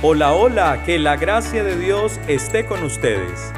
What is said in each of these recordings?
Hola, hola, que la gracia de Dios esté con ustedes.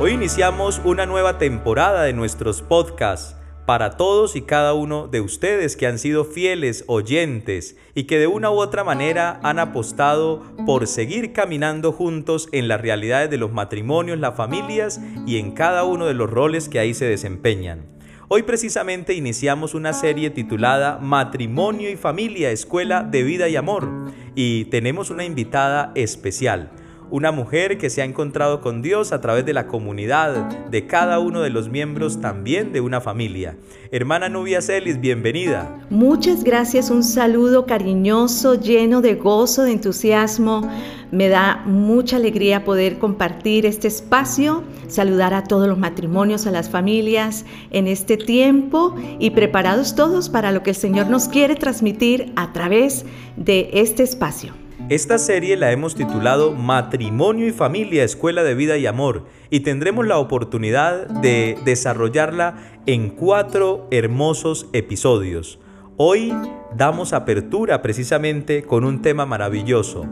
Hoy iniciamos una nueva temporada de nuestros podcasts para todos y cada uno de ustedes que han sido fieles oyentes y que de una u otra manera han apostado por seguir caminando juntos en las realidades de los matrimonios, las familias y en cada uno de los roles que ahí se desempeñan. Hoy precisamente iniciamos una serie titulada Matrimonio y Familia, Escuela de Vida y Amor y tenemos una invitada especial una mujer que se ha encontrado con Dios a través de la comunidad, de cada uno de los miembros también de una familia. Hermana Nubia Celis, bienvenida. Muchas gracias, un saludo cariñoso, lleno de gozo, de entusiasmo. Me da mucha alegría poder compartir este espacio, saludar a todos los matrimonios, a las familias en este tiempo y preparados todos para lo que el Señor nos quiere transmitir a través de este espacio. Esta serie la hemos titulado Matrimonio y Familia, Escuela de Vida y Amor y tendremos la oportunidad de desarrollarla en cuatro hermosos episodios. Hoy damos apertura precisamente con un tema maravilloso,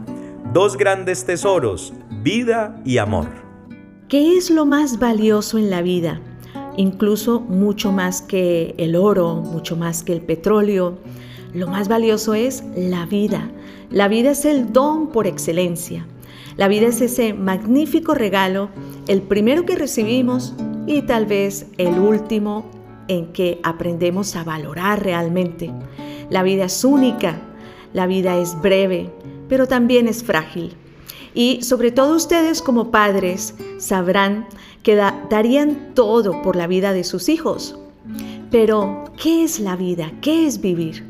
dos grandes tesoros, vida y amor. ¿Qué es lo más valioso en la vida? Incluso mucho más que el oro, mucho más que el petróleo. Lo más valioso es la vida la vida es el don por excelencia. La vida es ese magnífico regalo, el primero que recibimos y tal vez el último en que aprendemos a valorar realmente. La vida es única, la vida es breve, pero también es frágil. Y sobre todo ustedes como padres sabrán que darían todo por la vida de sus hijos. Pero, ¿qué es la vida? ¿Qué es vivir?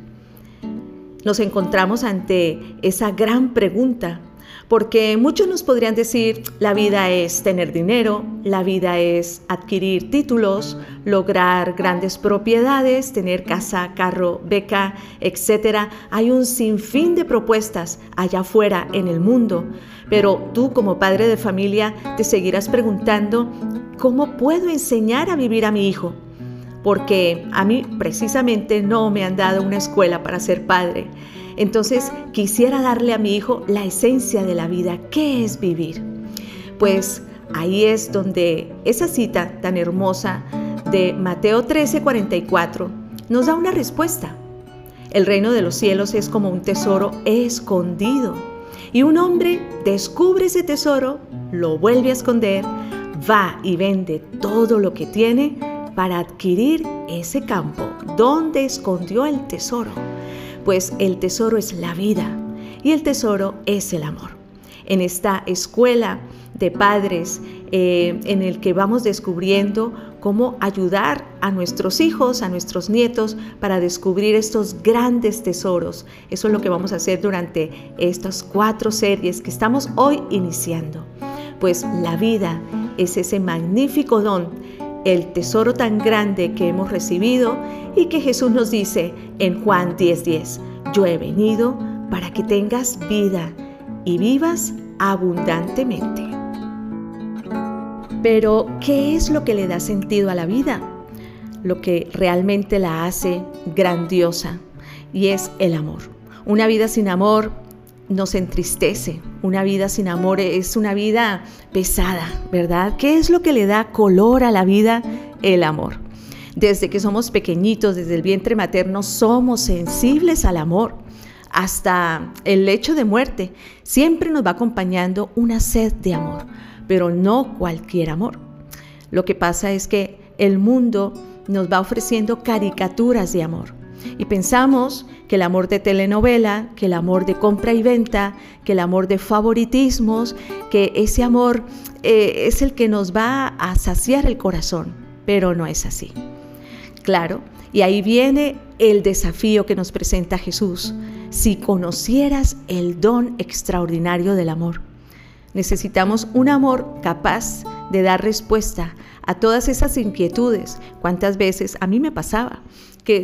nos encontramos ante esa gran pregunta, porque muchos nos podrían decir, la vida es tener dinero, la vida es adquirir títulos, lograr grandes propiedades, tener casa, carro, beca, etc. Hay un sinfín de propuestas allá afuera en el mundo, pero tú como padre de familia te seguirás preguntando, ¿cómo puedo enseñar a vivir a mi hijo? porque a mí precisamente no me han dado una escuela para ser padre. Entonces quisiera darle a mi hijo la esencia de la vida, ¿qué es vivir? Pues ahí es donde esa cita tan hermosa de Mateo 13:44 nos da una respuesta. El reino de los cielos es como un tesoro escondido. Y un hombre descubre ese tesoro, lo vuelve a esconder, va y vende todo lo que tiene para adquirir ese campo donde escondió el tesoro, pues el tesoro es la vida y el tesoro es el amor. En esta escuela de padres eh, en el que vamos descubriendo cómo ayudar a nuestros hijos, a nuestros nietos, para descubrir estos grandes tesoros. Eso es lo que vamos a hacer durante estas cuatro series que estamos hoy iniciando. Pues la vida es ese magnífico don el tesoro tan grande que hemos recibido y que Jesús nos dice en Juan 10:10, yo he venido para que tengas vida y vivas abundantemente. Pero, ¿qué es lo que le da sentido a la vida? Lo que realmente la hace grandiosa y es el amor. Una vida sin amor nos entristece. Una vida sin amor es una vida pesada, ¿verdad? ¿Qué es lo que le da color a la vida? El amor. Desde que somos pequeñitos, desde el vientre materno, somos sensibles al amor. Hasta el lecho de muerte, siempre nos va acompañando una sed de amor, pero no cualquier amor. Lo que pasa es que el mundo nos va ofreciendo caricaturas de amor y pensamos que el amor de telenovela, que el amor de compra y venta, que el amor de favoritismos, que ese amor eh, es el que nos va a saciar el corazón, pero no es así. Claro, y ahí viene el desafío que nos presenta Jesús. Si conocieras el don extraordinario del amor, necesitamos un amor capaz de dar respuesta a todas esas inquietudes. ¿Cuántas veces a mí me pasaba?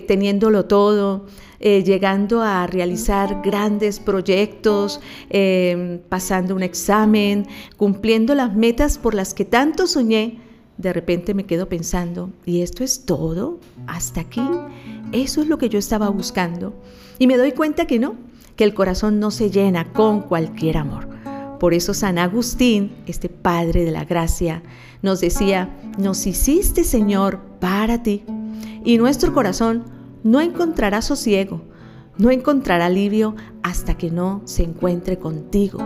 Teniéndolo todo, eh, llegando a realizar grandes proyectos, em, pasando un examen, cumpliendo las metas por las que tanto soñé, de repente me quedo pensando, ¿y esto es todo? ¿Hasta aquí? Eso es lo que yo estaba buscando. Y me doy cuenta que no, que el corazón no se llena con cualquier amor. Por eso San Agustín, este Padre de la Gracia, nos decía, nos hiciste Señor para ti. Y nuestro corazón no encontrará sosiego, no encontrará alivio hasta que no se encuentre contigo,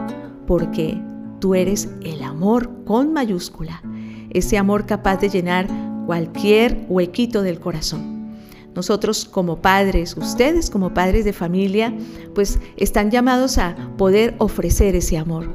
porque tú eres el amor con mayúscula, ese amor capaz de llenar cualquier huequito del corazón. Nosotros como padres, ustedes como padres de familia, pues están llamados a poder ofrecer ese amor.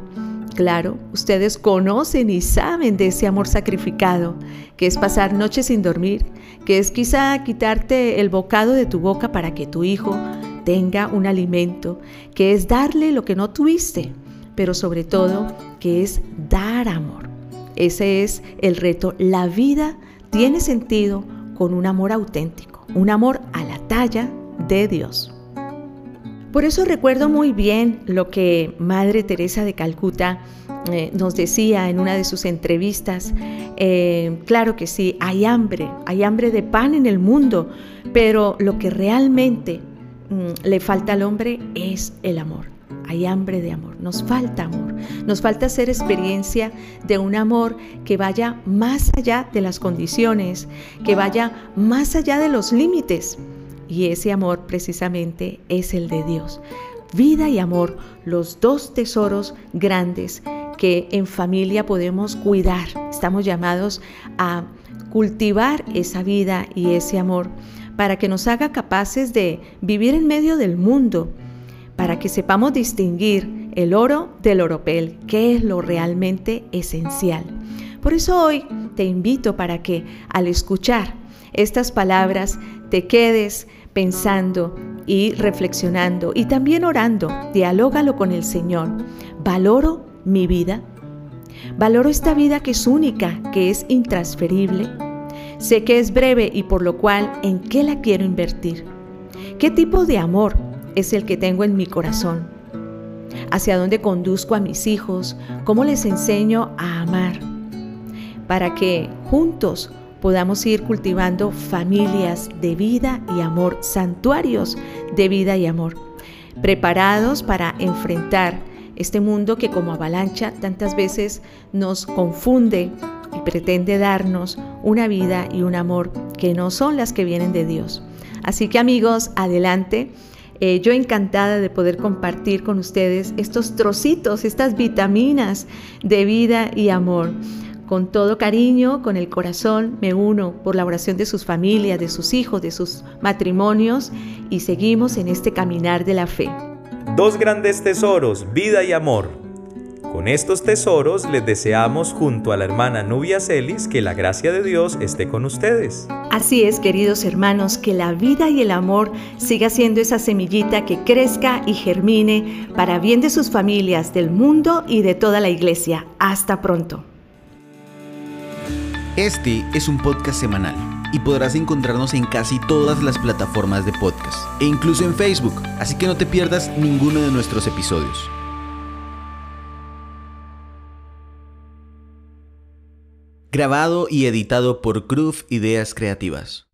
Claro, ustedes conocen y saben de ese amor sacrificado, que es pasar noches sin dormir, que es quizá quitarte el bocado de tu boca para que tu hijo tenga un alimento, que es darle lo que no tuviste, pero sobre todo que es dar amor. Ese es el reto. La vida tiene sentido con un amor auténtico un amor a la talla de Dios. Por eso recuerdo muy bien lo que Madre Teresa de Calcuta eh, nos decía en una de sus entrevistas. Eh, claro que sí, hay hambre, hay hambre de pan en el mundo, pero lo que realmente mm, le falta al hombre es el amor. Hay hambre de amor, nos falta amor, nos falta hacer experiencia de un amor que vaya más allá de las condiciones, que vaya más allá de los límites. Y ese amor precisamente es el de Dios. Vida y amor, los dos tesoros grandes que en familia podemos cuidar. Estamos llamados a cultivar esa vida y ese amor para que nos haga capaces de vivir en medio del mundo, para que sepamos distinguir el oro del oropel, que es lo realmente esencial. Por eso hoy te invito para que al escuchar estas palabras te quedes pensando y reflexionando y también orando. Dialógalo con el Señor. Valoro mi vida. Valoro esta vida que es única, que es intransferible. Sé que es breve y por lo cual, ¿en qué la quiero invertir? ¿Qué tipo de amor es el que tengo en mi corazón. Hacia dónde conduzco a mis hijos, cómo les enseño a amar, para que juntos podamos ir cultivando familias de vida y amor, santuarios de vida y amor, preparados para enfrentar este mundo que como avalancha tantas veces nos confunde y pretende darnos una vida y un amor que no son las que vienen de Dios. Así que amigos, adelante eh, yo encantada de poder compartir con ustedes estos trocitos, estas vitaminas de vida y amor. Con todo cariño, con el corazón, me uno por la oración de sus familias, de sus hijos, de sus matrimonios y seguimos en este caminar de la fe. Dos grandes tesoros, vida y amor con estos tesoros les deseamos junto a la hermana Nubia Celis que la gracia de Dios esté con ustedes. Así es, queridos hermanos, que la vida y el amor siga siendo esa semillita que crezca y germine para bien de sus familias, del mundo y de toda la iglesia. Hasta pronto. Este es un podcast semanal y podrás encontrarnos en casi todas las plataformas de podcast e incluso en Facebook, así que no te pierdas ninguno de nuestros episodios. grabado y editado por Groove Ideas Creativas.